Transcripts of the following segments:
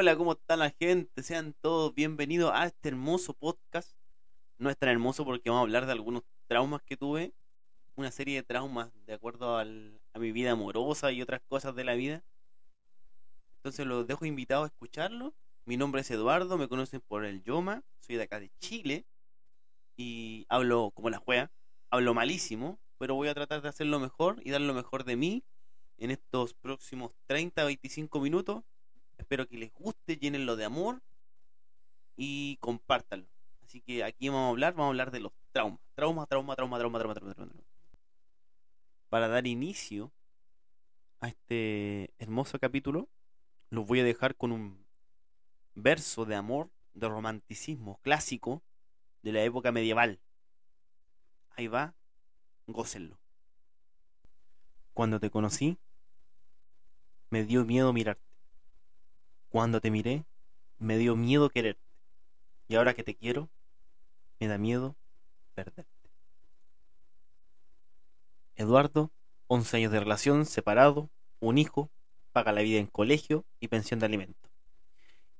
Hola, ¿cómo está la gente? Sean todos bienvenidos a este hermoso podcast. No es tan hermoso porque vamos a hablar de algunos traumas que tuve. Una serie de traumas de acuerdo a mi vida amorosa y otras cosas de la vida. Entonces los dejo invitados a escucharlo. Mi nombre es Eduardo, me conocen por el Yoma. Soy de acá de Chile. Y hablo como la juega. Hablo malísimo, pero voy a tratar de hacerlo mejor y dar lo mejor de mí en estos próximos 30 25 minutos. Espero que les guste, llenenlo de amor y compártanlo. Así que aquí vamos a hablar, vamos a hablar de los traumas. Trauma, trauma, trauma, trauma, trauma, trauma, trauma. Para dar inicio a este hermoso capítulo, los voy a dejar con un verso de amor, de romanticismo clásico de la época medieval. Ahí va, gócenlo. Cuando te conocí, me dio miedo mirarte. Cuando te miré, me dio miedo quererte. Y ahora que te quiero, me da miedo perderte. Eduardo, 11 años de relación, separado, un hijo, paga la vida en colegio y pensión de alimento.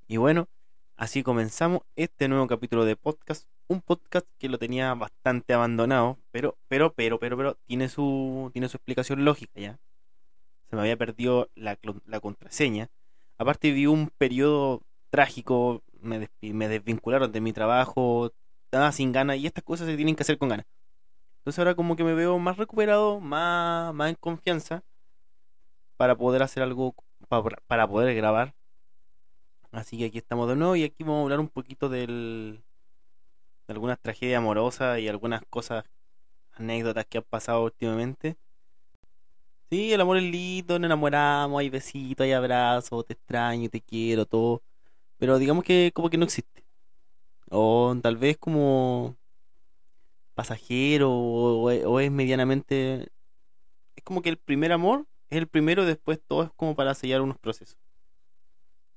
Y bueno, así comenzamos este nuevo capítulo de podcast. Un podcast que lo tenía bastante abandonado, pero, pero, pero, pero, pero, tiene su, tiene su explicación lógica ya. Se me había perdido la, la contraseña. Aparte vi un periodo trágico, me, me desvincularon de mi trabajo, estaba sin ganas y estas cosas se tienen que hacer con ganas. Entonces ahora como que me veo más recuperado, más, más en confianza para poder hacer algo, para, para poder grabar. Así que aquí estamos de nuevo y aquí vamos a hablar un poquito del, de algunas tragedias amorosas y algunas cosas, anécdotas que han pasado últimamente. Sí, el amor es lindo, nos enamoramos, hay besitos, hay abrazos, te extraño, te quiero, todo. Pero digamos que como que no existe. O tal vez como pasajero o, es medianamente... Es como que el primer amor es el primero, después todo es como para sellar unos procesos.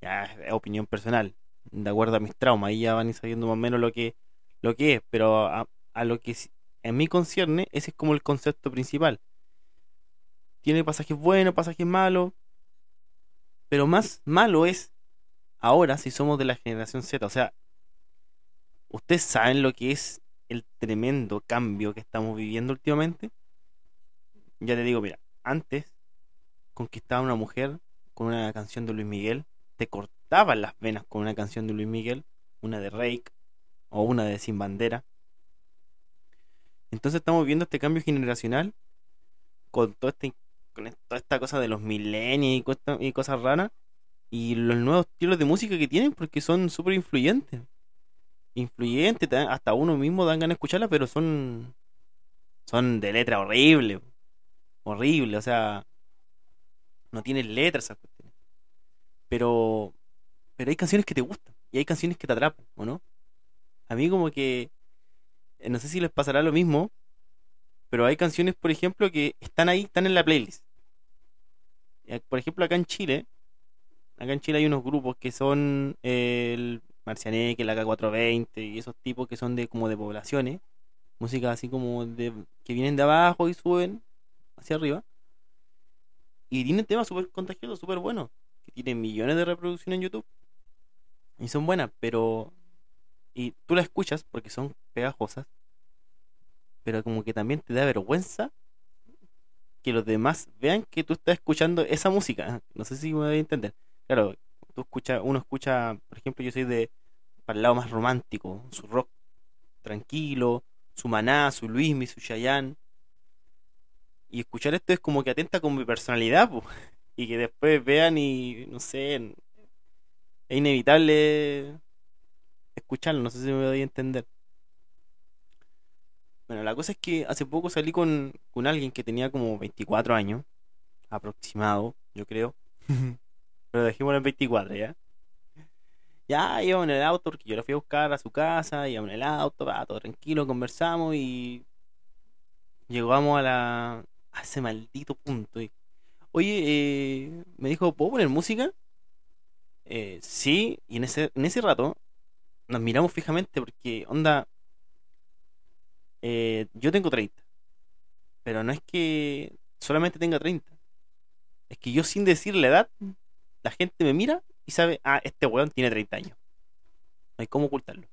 Ya es opinión personal, de acuerdo a mis traumas, ahí ya van ir sabiendo más o menos lo que, lo que es, pero a, a lo que en mí concierne, ese es como el concepto principal. Tiene pasajes buenos, pasajes malos, pero más malo es ahora si somos de la generación Z. O sea, ustedes saben lo que es el tremendo cambio que estamos viviendo últimamente. Ya te digo, mira, antes conquistaba una mujer con una canción de Luis Miguel, te cortaban las venas con una canción de Luis Miguel, una de Rake o una de Sin Bandera. Entonces estamos viendo este cambio generacional con todo este con toda esta cosa de los millennials y, cosas raras y los nuevos estilos de música que tienen porque son súper influyentes. Influyentes, hasta uno mismo dan ganas de escucharla, pero son son de letra horrible, horrible, o sea, no tienen letras esas cuestiones. Pero pero hay canciones que te gustan y hay canciones que te atrapan, ¿o no? A mí como que eh, no sé si les pasará lo mismo, pero hay canciones, por ejemplo, que están ahí, están en la playlist. Eh, Por ejemplo, acá en Chile, acá en Chile hay unos grupos que son eh, el Marcianeque, la K420 y esos tipos que son de como de poblaciones, música así como de que vienen de abajo y suben hacia arriba. Y tienen temas súper contagiosos, súper buenos, que tienen millones de reproducciones en YouTube. Y son buenas, pero... Y tú las escuchas porque son pegajosas, pero como que también te da vergüenza que los demás vean que tú estás escuchando esa música. No sé si me voy a entender. Claro, tú escuchas, uno escucha, por ejemplo, yo soy de para el lado más romántico, su rock tranquilo, su Maná, su Luismi, su Chayanne. Y escuchar esto es como que atenta con mi personalidad. Y que después vean y no sé, es inevitable escucharlo, no sé si me doy a entender. Bueno, la cosa es que hace poco salí con, con alguien que tenía como 24 años, aproximado, yo creo. Pero dejémoslo en 24, ¿ya? Ya íbamos en el auto, porque yo la fui a buscar a su casa, íbamos en el auto, va, todo tranquilo, conversamos y llegamos a la a ese maldito punto. y, Oye, eh, me dijo, ¿puedo poner música? Eh, sí, y en ese, en ese rato nos miramos fijamente porque, onda, eh, yo tengo 30, pero no es que solamente tenga 30, es que yo sin decir la edad, la gente me mira y sabe, ah, este weón tiene 30 años. No hay cómo ocultarlo.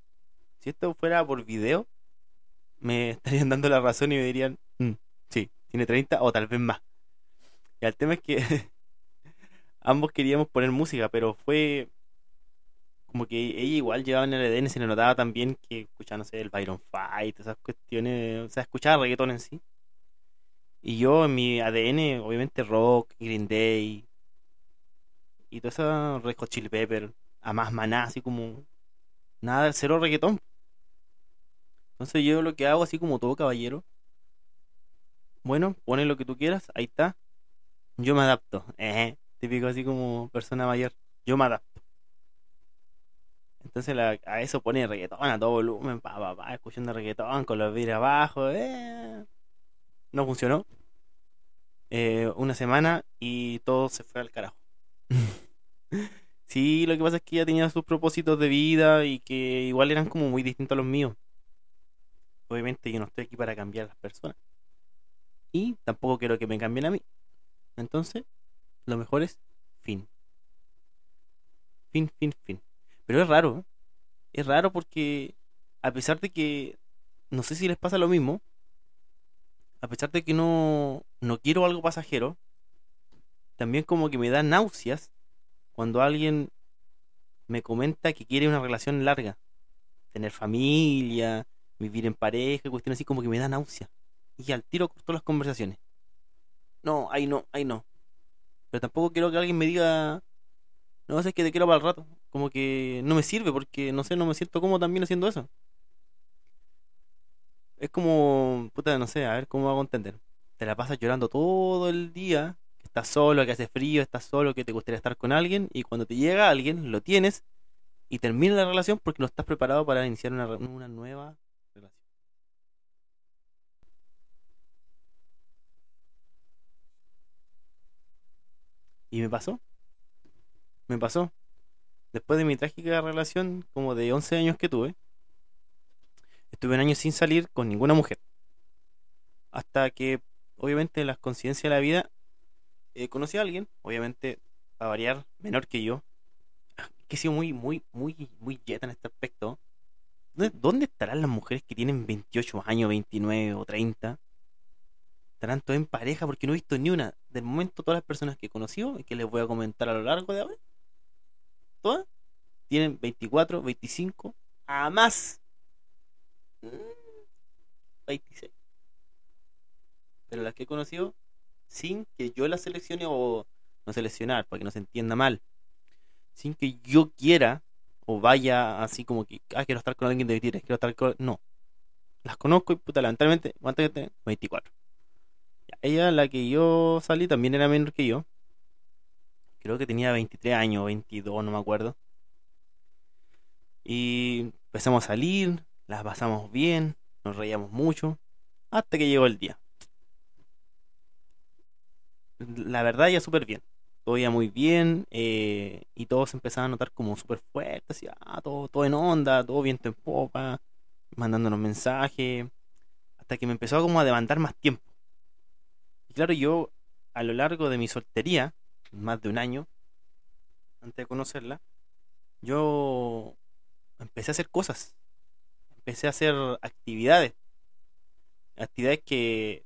Si esto fuera por video, me estarían dando la razón y me dirían, "Mm, sí, tiene 30 o tal vez más. Y el tema es que ambos queríamos poner música, pero fue como que ella igual llevaba en el EDN, se le notaba también que escuchaba, no el Byron Fight, esas cuestiones, o sea, escuchaba reggaetón en sí. Y yo en mi ADN, obviamente rock, Green Day y todo eso, Red Hot Chili Pepper, a más maná, así como nada, cero reggaetón. Entonces yo lo que hago, así como todo caballero, bueno, pone lo que tú quieras, ahí está. Yo me adapto. Típico así como persona mayor. Yo me adapto. Entonces la- a eso pone reggaetón a todo volumen, pa, pa, pa, escuchando reggaetón con los vidrios abajo. eh. No funcionó. Eh, una semana y todo se fue al carajo. Sí, lo que pasa es que ella tenía sus propósitos de vida y que igual eran como muy distintos a los míos. Obviamente yo no estoy aquí para cambiar a las personas. Y tampoco quiero que me cambien a mí. Entonces, lo mejor es fin. Fin, fin, fin. Pero es raro, ¿eh? Es raro porque a pesar de que, no sé si les pasa lo mismo, a pesar de que no, no quiero algo pasajero, también como que me da náuseas cuando alguien me comenta que quiere una relación larga, tener familia, vivir en pareja, cuestiones así como que me da náusea. Y al tiro corto las conversaciones. No, ahí no, ahí no. Pero tampoco quiero que alguien me diga, no sé, es que te quiero para el rato. Como que no me sirve porque, no sé, no me siento cómodo también haciendo eso. Es como, puta, no sé, a ver cómo hago entender. Te la pasas llorando todo el día, que estás solo, que hace frío, estás solo, que te gustaría estar con alguien, y cuando te llega alguien, lo tienes, y termina la relación porque no estás preparado para iniciar una, una nueva relación. Y me pasó, me pasó. Después de mi trágica relación, como de 11 años que tuve, estuve un año sin salir con ninguna mujer. Hasta que, obviamente, en las coincidencias de la vida, eh, conocí a alguien, obviamente, a variar, menor que yo, que he sido muy, muy, muy, muy yeta en este aspecto. ¿Dónde, estarán las mujeres que tienen 28 años, 29 o 30? Estarán todas en pareja porque no he visto ni una. Del momento, todas las personas que he conocido que les voy a comentar a lo largo de ahora, todas tienen 24, 25, a más. mm, 26. Pero las que he conocido, sin que yo las seleccione o no seleccionar, para que no se entienda mal, sin que yo quiera o vaya así como que, ah, quiero estar con alguien de 23, quiero estar con... No. Las conozco y puta, lamentablemente, ¿cuántas que tengo? 24. Ya, Ella, la que yo salí, también era menor que yo. Creo que tenía 23 años, 22, no me acuerdo. Y empezamos a salir, las pasamos bien, nos reíamos mucho, hasta que llegó el día. La verdad, ya súper bien. Todo iba muy bien eh, y todos empezaban a notar como súper fuerte, así, ah, todo, todo en onda, todo viento en popa, mandándonos mensajes, hasta que me empezó como a demandar más tiempo. Y claro, yo a lo largo de mi soltería, más de un año, antes de conocerla, yo empecé a hacer cosas, empecé a hacer actividades, actividades que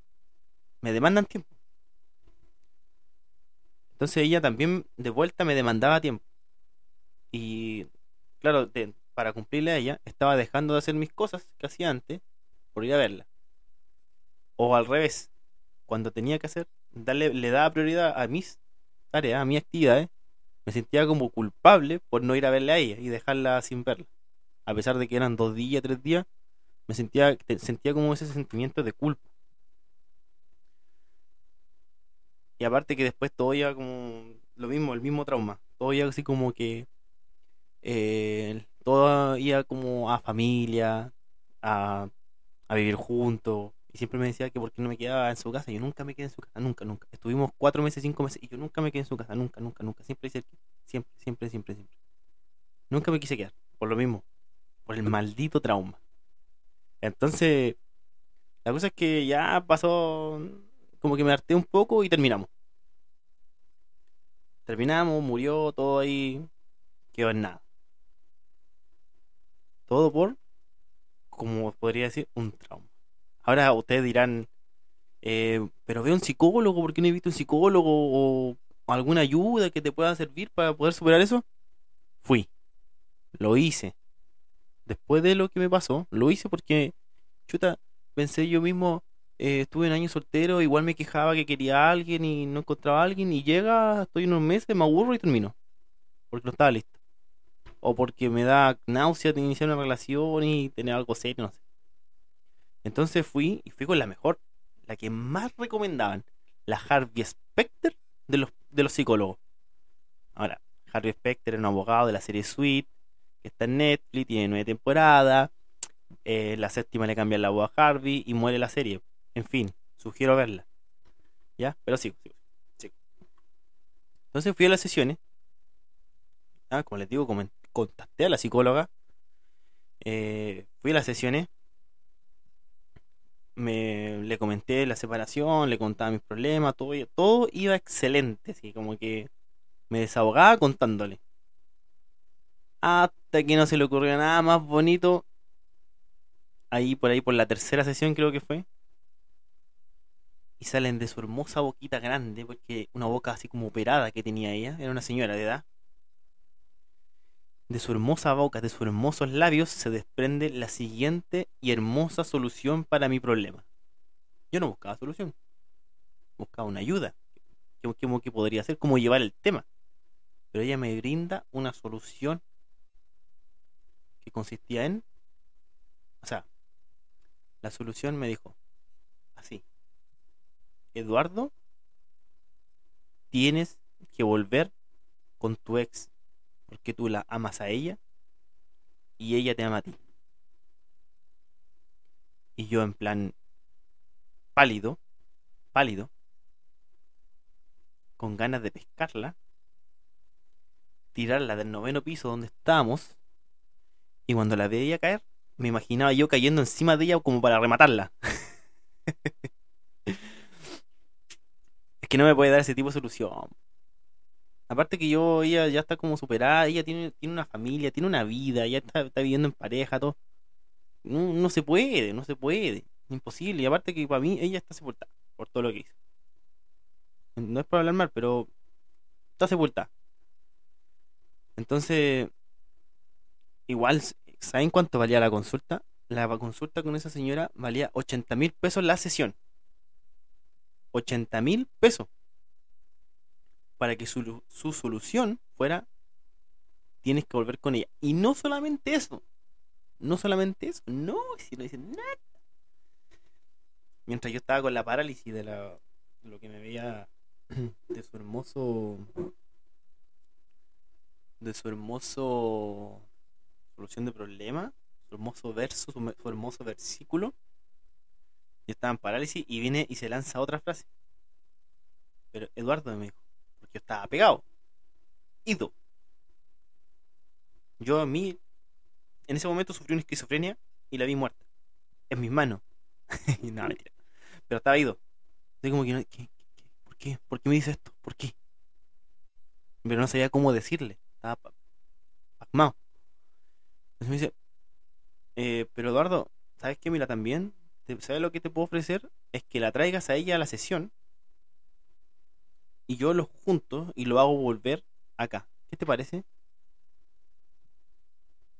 me demandan tiempo. Entonces ella también de vuelta me demandaba tiempo. Y claro, para cumplirle a ella, estaba dejando de hacer mis cosas que hacía antes por ir a verla. O al revés, cuando tenía que hacer, darle, le daba prioridad a mis a mis actividades, me sentía como culpable por no ir a verla a ella y dejarla sin verla. A pesar de que eran dos días, tres días, me sentía, sentía como ese sentimiento de culpa. Y aparte que después todo iba como lo mismo, el mismo trauma. Todo iba así como que eh, todo iba como a familia, a, a vivir juntos. Y siempre me decía que por qué no me quedaba en su casa. Yo nunca me quedé en su casa, nunca, nunca. Estuvimos cuatro meses, cinco meses y yo nunca me quedé en su casa, nunca, nunca, nunca. Siempre el- siempre, siempre, siempre, siempre. Nunca me quise quedar, por lo mismo, por el maldito trauma. Entonces, la cosa es que ya pasó, como que me harté un poco y terminamos. Terminamos, murió todo ahí. quedó en nada. Todo por, como podría decir, un trauma. Ahora ustedes dirán, eh, pero veo un psicólogo, ¿por qué no he visto un psicólogo o alguna ayuda que te pueda servir para poder superar eso? Fui, lo hice. Después de lo que me pasó, lo hice porque, chuta, pensé yo mismo, eh, estuve un año soltero, igual me quejaba que quería a alguien y no encontraba a alguien, y llega, estoy unos meses, me aburro y termino. Porque no estaba listo. O porque me da náusea de iniciar una relación y tener algo serio, no sé. Entonces fui y fui con la mejor, la que más recomendaban, la Harvey Specter de los, de los psicólogos. Ahora, Harvey Specter es un abogado de la serie Sweet, que está en Netflix, tiene nueve temporadas. Eh, la séptima le cambia la voz a Harvey y muere la serie. En fin, sugiero verla. ¿Ya? Pero sigo, sigo, sigo. Entonces fui a las sesiones. Ah, como les digo, contacté a la psicóloga. Eh, fui a las sesiones me le comenté la separación, le contaba mis problemas, todo, todo iba excelente, así como que me desahogaba contándole. Hasta que no se le ocurrió nada más bonito. Ahí por ahí por la tercera sesión creo que fue. Y salen de su hermosa boquita grande, porque una boca así como operada que tenía ella, era una señora de edad. De su hermosa boca, de sus hermosos labios, se desprende la siguiente y hermosa solución para mi problema. Yo no buscaba solución, buscaba una ayuda. ¿Qué, qué podría hacer? ¿Cómo llevar el tema? Pero ella me brinda una solución que consistía en... O sea, la solución me dijo así. Eduardo, tienes que volver con tu ex porque tú la amas a ella y ella te ama a ti. Y yo en plan pálido, pálido, con ganas de pescarla, tirarla del noveno piso donde estábamos, y cuando la veía caer, me imaginaba yo cayendo encima de ella como para rematarla. es que no me puede dar ese tipo de solución. Aparte que yo, ella ya está como superada, ella tiene, tiene una familia, tiene una vida, ya está, viviendo en pareja, todo. No, se puede, no se puede. Imposible. Y aparte que para mí ella está sepultada por todo lo que hizo. No es para hablar mal, pero está sepultada. Entonces, igual, ¿saben cuánto valía la consulta? La consulta con esa señora valía 80 mil pesos la sesión. 80 mil pesos para que su, solución fuera tienes que volver con ella. Y no solamente eso, no solamente eso, no, si no dicen nada. Mientras yo estaba con la parálisis de la, lo que me veía de su hermoso de su hermoso solución de problema, su hermoso verso, su, su hermoso versículo. Yo estaba en parálisis y viene y se lanza otra frase. Pero Eduardo me dijo, yo estaba pegado. Ido. Yo a mí, en ese momento sufrí una esquizofrenia y la vi muerta. En mis manos. nada, mentira. Pero estaba ido. como que, por qué? ¿Por qué me dice esto? ¿Por qué? Pero no sabía cómo decirle. Estaba pasmado. Entonces me dice, eh, pero Eduardo, ¿sabes qué? Mira, también, ¿sabes lo que te puedo ofrecer? Es que la traigas a ella a la sesión y yo los junto y lo hago volver acá. ¿Qué te parece?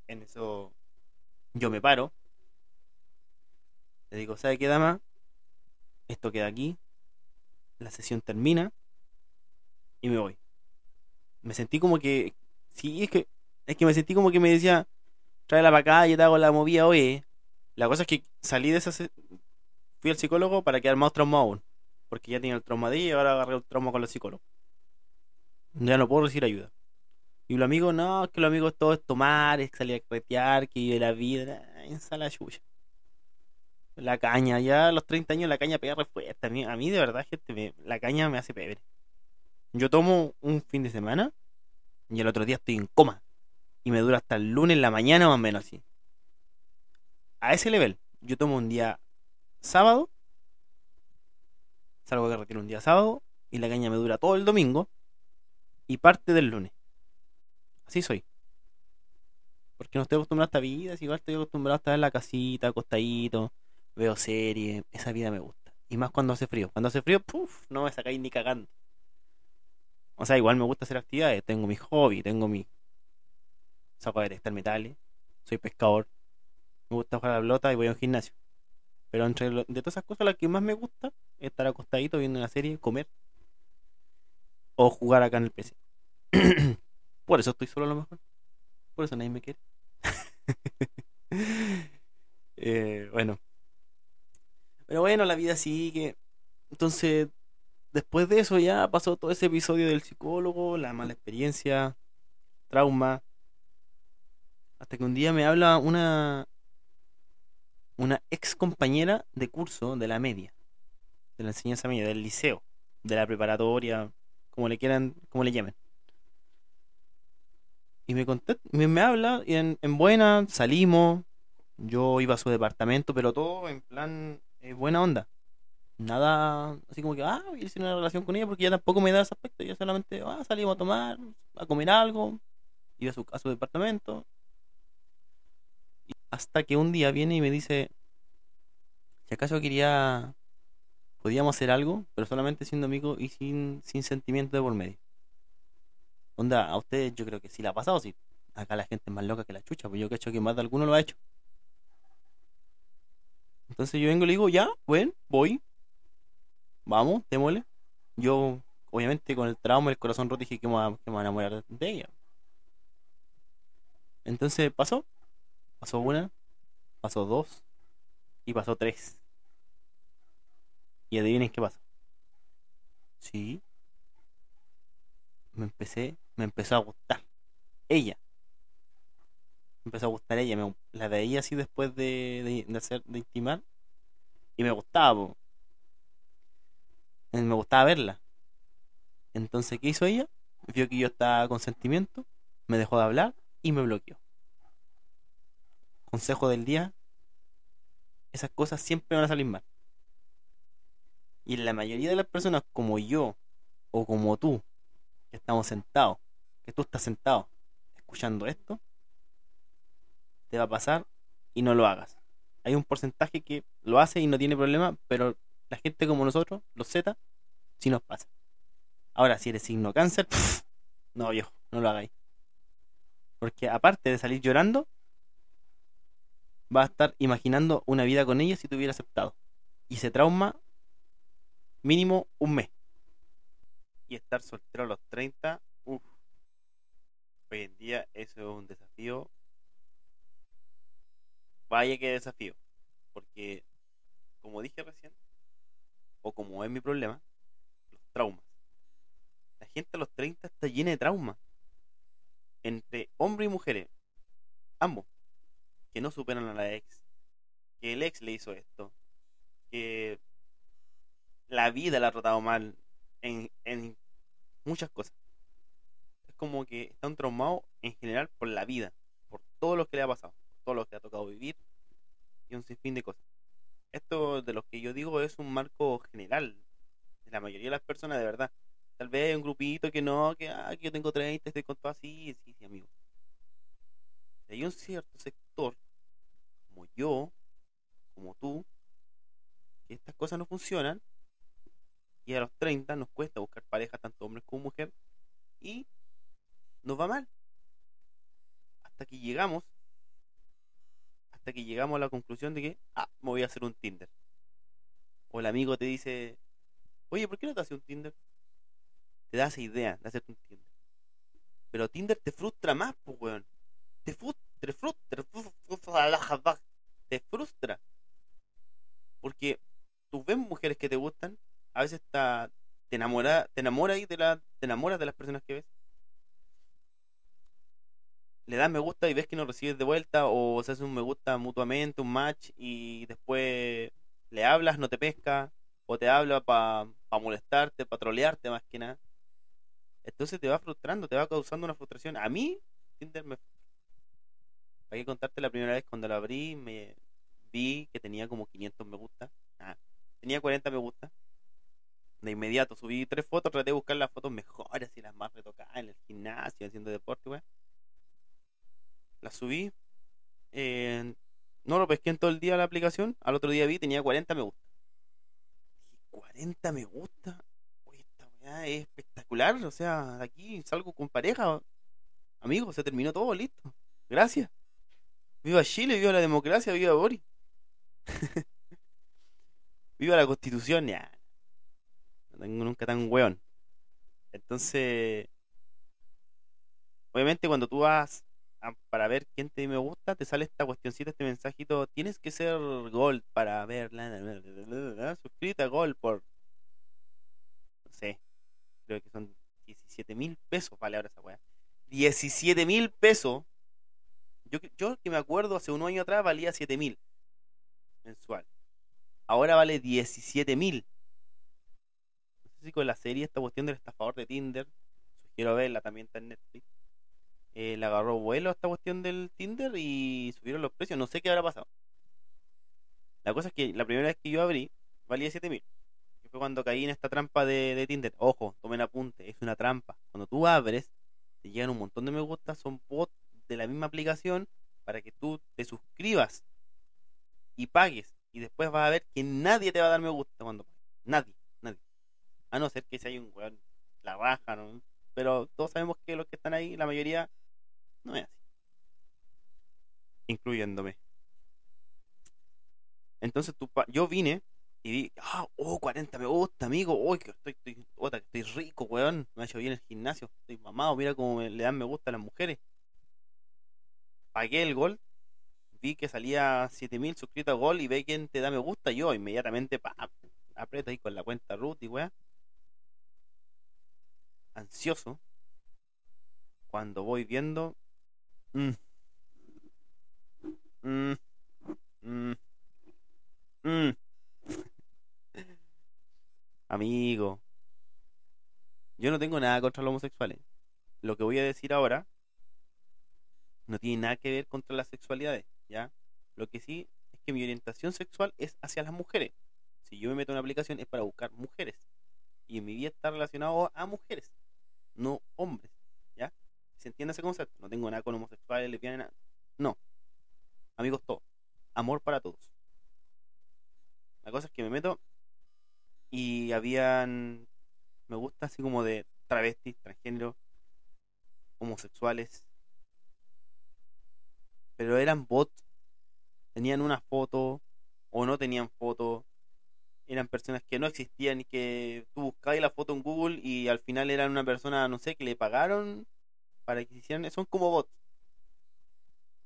En eso yo me paro. Le digo, ¿sabe qué, dama? Esto queda aquí. La sesión termina. Y me voy. Me sentí como que. Sí, es que. Es que me sentí como que me decía. Tráela para acá, y te hago la movida, hoy La cosa es que salí de esa. Fui al psicólogo para quedar más traumado aún porque ya tenía el trauma de y ahora agarré el trauma con los psicólogos. Ya no puedo recibir ayuda. Y los amigos, no, que los amigos todo es tomar, es salir a cretear, que vive la vida, esa la chucha. La caña, ya a los 30 años la caña pega re fuerte. A mí, a mí de verdad, gente, la caña me hace pebre. Yo tomo un fin de semana y el otro día estoy en coma. Y me dura hasta el lunes en la mañana más o menos así. A ese nivel, yo tomo un día sábado Salgo que retiro un día sábado y la caña me dura todo el domingo y parte del lunes. Así soy. porque no estoy acostumbrado a esta vida, si igual estoy acostumbrado a estar en la casita, acostadito, veo series, esa vida me gusta. Y más cuando hace frío. Cuando hace frío, puff, no me sacáis ni cagando. O sea, igual me gusta hacer actividades, tengo mi hobby, tengo mi... Saco a detectar metales, soy pescador, me gusta jugar a la pelota y voy a un gimnasio. Pero entre de todas esas cosas, la que más me gusta es estar acostadito viendo una serie, comer o jugar acá en el PC. Por eso estoy solo a lo mejor. Por eso nadie me quiere. Eh, bueno. Pero bueno, la vida sigue. Entonces, después de eso ya pasó todo ese episodio del psicólogo, la mala experiencia, trauma. Hasta que un día me habla una una ex compañera de curso de la media, de la enseñanza media, del liceo, de la preparatoria, como le quieran, como le llamen. Y me me, habla y en, en buena salimos. Yo iba a su departamento, pero todo en plan eh, buena onda. Nada así como que, ah, voy a hacer una relación con ella porque ya tampoco me da ese aspecto. Yo solamente, ah, salimos a tomar, a comer algo, iba a su, a su departamento. Hasta que un día viene y me dice, si acaso quería, podíamos hacer algo, pero solamente siendo amigos y sin, sin sentimiento de por medio. Onda, a ustedes yo creo que sí la ha pasado, sí. Acá la gente es más loca que la chucha, pues yo cacho que más de alguno lo ha hecho. Entonces yo vengo y le digo, ya, bueno, voy. Vamos, démosle. Yo, obviamente, con el trauma, el corazón roto, dije que me, va- que me voy a enamorar de ella. Entonces pasó. Pasó una, pasó dos y pasó tres. Y adivinen qué pasó. Sí, me empecé, me empezó a gustar. Ella. Me empezó a gustar ella. Me, la veía así después de, de, hacer, de intimar. Y me gustaba, po. Me gustaba verla. Entonces, ¿qué hizo ella? Vio que yo estaba con sentimiento, me dejó de hablar y me bloqueó. Consejo del día, esas cosas siempre van a salir mal. Y la mayoría de las personas como yo o como tú, que estamos sentados, que tú estás sentado escuchando esto, te va a pasar y no lo hagas. Hay un porcentaje que lo hace y no tiene problema, pero la gente como nosotros, los Z, sí nos pasa. Ahora, si eres signo cáncer, no viejo, no lo hagáis. Porque aparte de salir llorando, va a estar imaginando una vida con ella si te hubiera aceptado. Y se trauma mínimo un mes. Y estar soltero a los 30, uff. Hoy en día eso es un desafío. Vaya que desafío. Porque, como dije recién, o como es mi problema, los traumas. La gente a los 30 está llena de traumas. Entre hombres y mujeres. Ambos. Que no superan a la ex. Que el ex le hizo esto. Que la vida la ha tratado mal en, en muchas cosas. Es como que están traumados en general por la vida, por todo lo que le ha pasado, por todo lo que le ha tocado vivir y un sinfín de cosas. Esto de lo que yo digo es un marco general de la mayoría de las personas, de verdad. Tal vez hay un grupito que no, que, ah, que yo tengo 30, estoy con todo así, sí, sí, amigo. Hay un cierto sector, como yo, como tú, que estas cosas no funcionan y a los 30 nos cuesta buscar pareja, tanto hombres como mujer, y nos va mal. Hasta que llegamos, hasta que llegamos a la conclusión de que, ah, me voy a hacer un Tinder. O el amigo te dice, oye, ¿por qué no te haces un Tinder? Te da esa idea de hacerte un Tinder. Pero Tinder te frustra más, pues, weón. Te frustra, te frustra, te frustra. Porque tú ves mujeres que te gustan, a veces está, te enamora, te enamora y de la, te enamoras de las personas que ves. Le das me gusta y ves que no recibes de vuelta, o se hace un me gusta mutuamente, un match, y después le hablas, no te pesca, o te habla para pa molestarte, para trolearte más que nada. Entonces te va frustrando, te va causando una frustración. A mí, Tinder me hay que contarte la primera vez cuando lo abrí, me vi que tenía como 500 me gusta. Ah, tenía 40 me gusta. De inmediato subí tres fotos, traté de buscar las fotos mejores y las más retocadas en el gimnasio, haciendo deporte, weón. Las subí, no lo pesqué en todo el día la aplicación. Al otro día vi, tenía 40 me gusta. 40 me gusta. Uy, esta weá es espectacular. O sea, aquí salgo con pareja. Amigo, se terminó todo, listo. Gracias. Viva Chile, viva la democracia, viva Boris. viva la constitución, ya. No tengo nunca tan weón. Entonces, obviamente cuando tú vas para ver quién te me gusta, te sale esta cuestioncita, este mensajito, tienes que ser gold para verla. Suscríbete a gold por, no sé, creo que son 17 mil pesos, vale ahora esa weá. 17 mil pesos. Yo, yo que me acuerdo hace un año atrás valía 7 mil mensual. Ahora vale 17 mil. No sé si con la serie esta cuestión del estafador de Tinder, sugiero verla, también está en Netflix. eh, le agarró vuelo a esta cuestión del Tinder y subieron los precios. No sé qué habrá pasado. La cosa es que la primera vez que yo abrí valía 7 mil. Que fue cuando caí en esta trampa de, de Tinder. Ojo, tomen apunte, es una trampa. Cuando tú abres, te llegan un montón de me gusta, son bots de la misma aplicación para que tú te suscribas y pagues. Y después vas a ver que nadie te va a dar me gusta cuando pagues. Nadie, nadie. A no ser que si hay un weón, la raja, ¿no? Pero todos sabemos que los que están ahí, la mayoría, no es así. Incluyéndome. Entonces tú, yo vine y vi, ah, oh, 40 me gusta, amigo, uy, que estoy rico, weón, me ha hecho bien el gimnasio, estoy mamado, mira cómo me- le dan me gusta a las mujeres. Pagué el gol, vi que salía 7000 suscritos a gol y ve quién te da me gusta, yo inmediatamente, pa, aprieto ahí con la cuenta root y weón. Ansioso, cuando voy viendo, mm, mm, mm, mm. Amigo, yo no tengo nada contra los homosexuales. Lo que voy a decir ahora no tiene nada que ver contra las sexualidades, ¿ya? Lo que sí es que mi orientación sexual es hacia las mujeres. Si yo me meto en una aplicación es para buscar mujeres. Y en mi vida está relacionado a mujeres, no hombres, ¿ya? ¿Se entiende ese concepto? No tengo nada con homosexuales, lesbianas. No. Amigos todos. Amor para todos. La cosa es que me meto y habían me gusta así como de travestis, transgénero, homosexuales, pero eran bots, tenían una foto o no tenían foto, eran personas que no existían y que tú buscabas la foto en Google y al final eran una persona, no sé, que le pagaron para que hicieran, son como bots.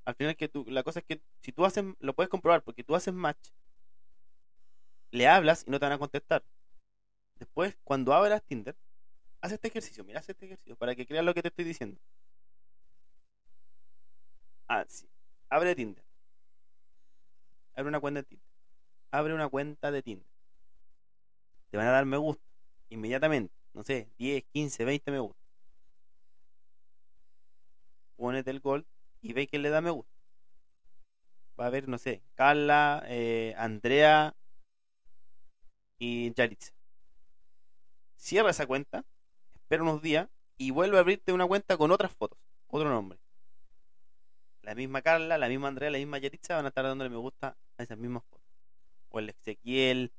Al final que tú, la cosa es que si tú haces, lo puedes comprobar porque tú haces match, le hablas y no te van a contestar. Después, cuando abras Tinder, haz este ejercicio, mira, haz este ejercicio para que creas lo que te estoy diciendo. Ah, sí. Abre Tinder. Abre una cuenta de Tinder. Abre una cuenta de Tinder. Te van a dar me gusta inmediatamente. No sé, 10, 15, 20 me gusta. Ponete el gol y ve quién le da me gusta. Va a ver, no sé, Carla, eh, Andrea y Yaritza. Cierra esa cuenta, espera unos días y vuelve a abrirte una cuenta con otras fotos, otro nombre. La misma Carla, la misma Andrea, la misma Yaritza van a estar dándole me gusta a esas mismas fotos. O el Ezequiel,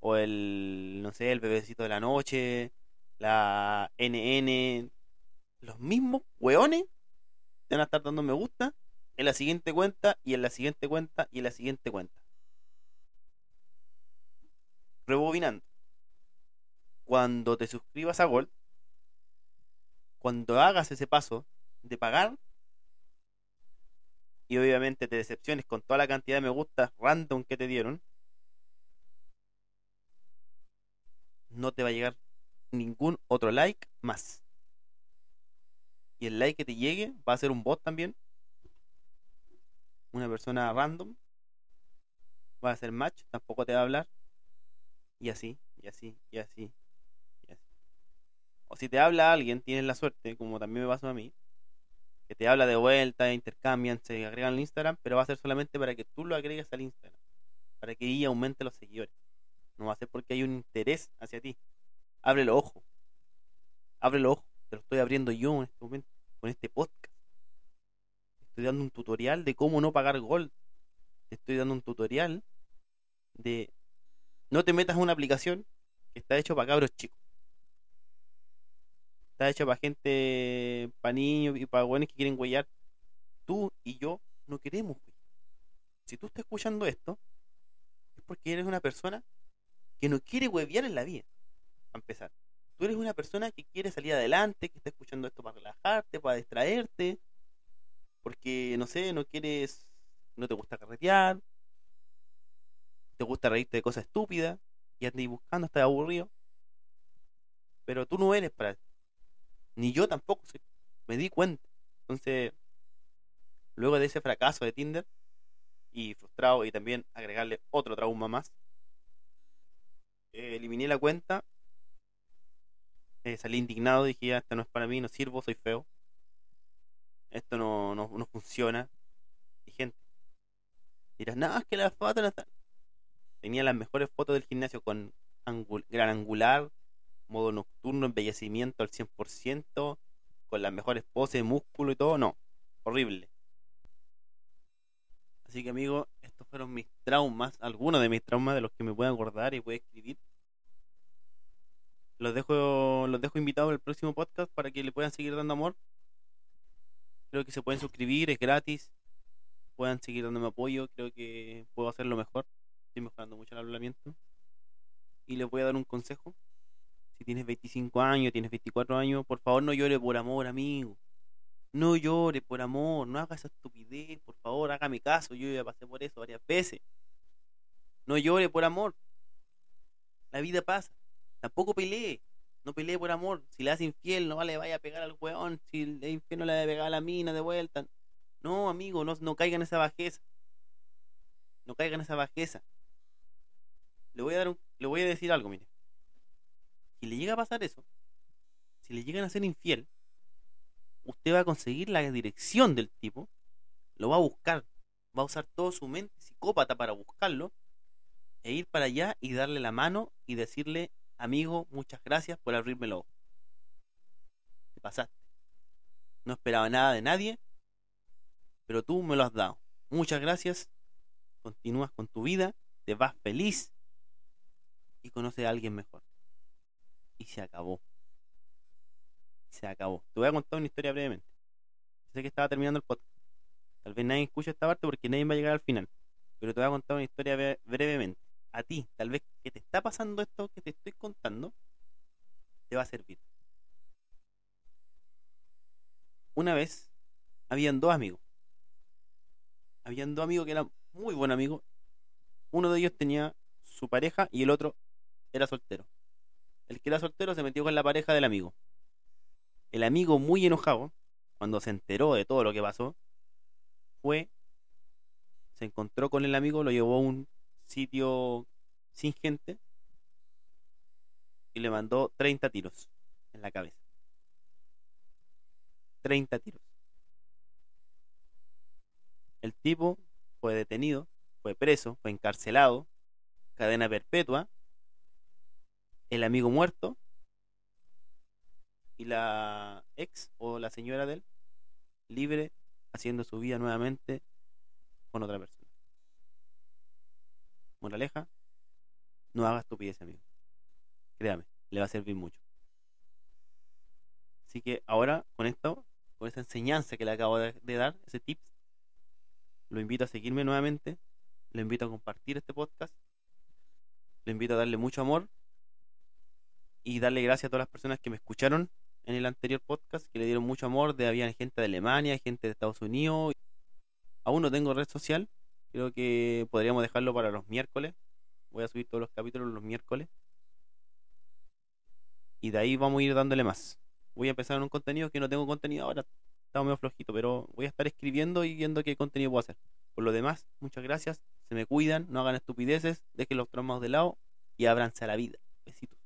o el, no sé, el bebecito de la noche, la NN. Los mismos hueones van a estar dando me gusta en la siguiente cuenta y en la siguiente cuenta y en la siguiente cuenta. Rebobinando. Cuando te suscribas a Gold, cuando hagas ese paso de pagar, y obviamente te decepciones con toda la cantidad de me gusta random que te dieron, no te va a llegar ningún otro like más. Y el like que te llegue va a ser un bot también. Una persona random. Va a hacer match, tampoco te va a hablar. Y así, y así, y así, y así. O si te habla alguien, tienes la suerte, como también me pasó a mí, que te habla de vuelta, intercambian, se agregan al Instagram, pero va a ser solamente para que tú lo agregues al Instagram. Para que ahí aumente los seguidores. No va a ser porque hay un interés hacia ti. Abre los ojos. Abre los ojos. Te lo estoy abriendo yo en este momento. Con este podcast. Estoy dando un tutorial de cómo no pagar Gold. Te estoy dando un tutorial de no te metas en una aplicación que está hecho para cabros chicos. Está hecho para gente, para niños y para buenos que quieren huellar. Tú y yo no queremos. Si tú estás escuchando esto, es porque eres una persona que no quiere huevear en la vida. A empezar. Tú eres una persona que quiere salir adelante, que está escuchando esto para relajarte, para distraerte. Porque, no sé, no quieres, no te gusta carretear, te gusta reírte de cosas estúpidas y andas buscando, estás aburrido. Pero tú no eres para Ni yo tampoco, me di cuenta. Entonces, luego de ese fracaso de Tinder y frustrado y también agregarle otro trauma más, eh, eliminé la cuenta, eh, salí indignado, dije ya, esto no es para mí, no sirvo, soy feo, esto no, no, no funciona. Y gente, dirás, no, es que las fotos no están... Tenía las mejores fotos del gimnasio con gran angular, modo nocturno, embellecimiento al 100%, con las mejores poses, músculo y todo. No, horrible. Así que amigos, estos fueron mis traumas, algunos de mis traumas de los que me puedo acordar y puedo escribir. Los dejo, los dejo invitados al próximo podcast para que le puedan seguir dando amor. Creo que se pueden suscribir, es gratis. Puedan seguir dándome apoyo, creo que puedo hacerlo mejor. Estoy mejorando mucho el hablamiento. Y les voy a dar un consejo. Tienes 25 años, tienes 24 años, por favor no llore por amor, amigo. No llore por amor, no haga esa estupidez, por favor, hágame caso. Yo ya pasé por eso varias veces. No llore por amor. La vida pasa. Tampoco pelee. No pelee por amor. Si le hace infiel, no vale, vaya a pegar al weón. Si le infiel, no le va a pegar a la mina de vuelta. No, amigo, no, no caiga en esa bajeza. No caiga en esa bajeza le voy a dar le voy a decir algo, mire. Si le llega a pasar eso, si le llegan a ser infiel, usted va a conseguir la dirección del tipo, lo va a buscar, va a usar toda su mente psicópata para buscarlo e ir para allá y darle la mano y decirle, amigo, muchas gracias por abrirme ojo. Te pasaste. No esperaba nada de nadie, pero tú me lo has dado. Muchas gracias. Continúas con tu vida, te vas feliz y conoce a alguien mejor. Y se acabó. Se acabó. Te voy a contar una historia brevemente. Sé que estaba terminando el podcast. Tal vez nadie escuche esta parte porque nadie va a llegar al final. Pero te voy a contar una historia brevemente. A ti, tal vez que te está pasando esto que te estoy contando, te va a servir. Una vez, habían dos amigos. Habían dos amigos que eran muy buenos amigos. Uno de ellos tenía su pareja y el otro era soltero. El que era soltero se metió con la pareja del amigo. El amigo, muy enojado, cuando se enteró de todo lo que pasó, fue, se encontró con el amigo, lo llevó a un sitio sin gente y le mandó 30 tiros en la cabeza. 30 tiros. El tipo fue detenido, fue preso, fue encarcelado, cadena perpetua el amigo muerto y la ex o la señora de él libre haciendo su vida nuevamente con otra persona. Moraleja, no haga estupidez, amigo. Créame, le va a servir mucho. Así que ahora, con esto, con esta enseñanza que le acabo de, de dar, ese tips, lo invito a seguirme nuevamente, lo invito a compartir este podcast, lo invito a darle mucho amor y darle gracias a todas las personas que me escucharon en el anterior podcast, que le dieron mucho amor. De, había gente de Alemania, gente de Estados Unidos. Aún no tengo red social, creo que podríamos dejarlo para los miércoles. Voy a subir todos los capítulos los miércoles. Y de ahí vamos a ir dándole más. Voy a empezar en un contenido que no tengo contenido ahora. Estaba medio flojito, pero voy a estar escribiendo y viendo qué contenido puedo hacer. Por lo demás, muchas gracias. Se me cuidan, no hagan estupideces, dejen los traumas de lado y ábranse a la vida. Besitos.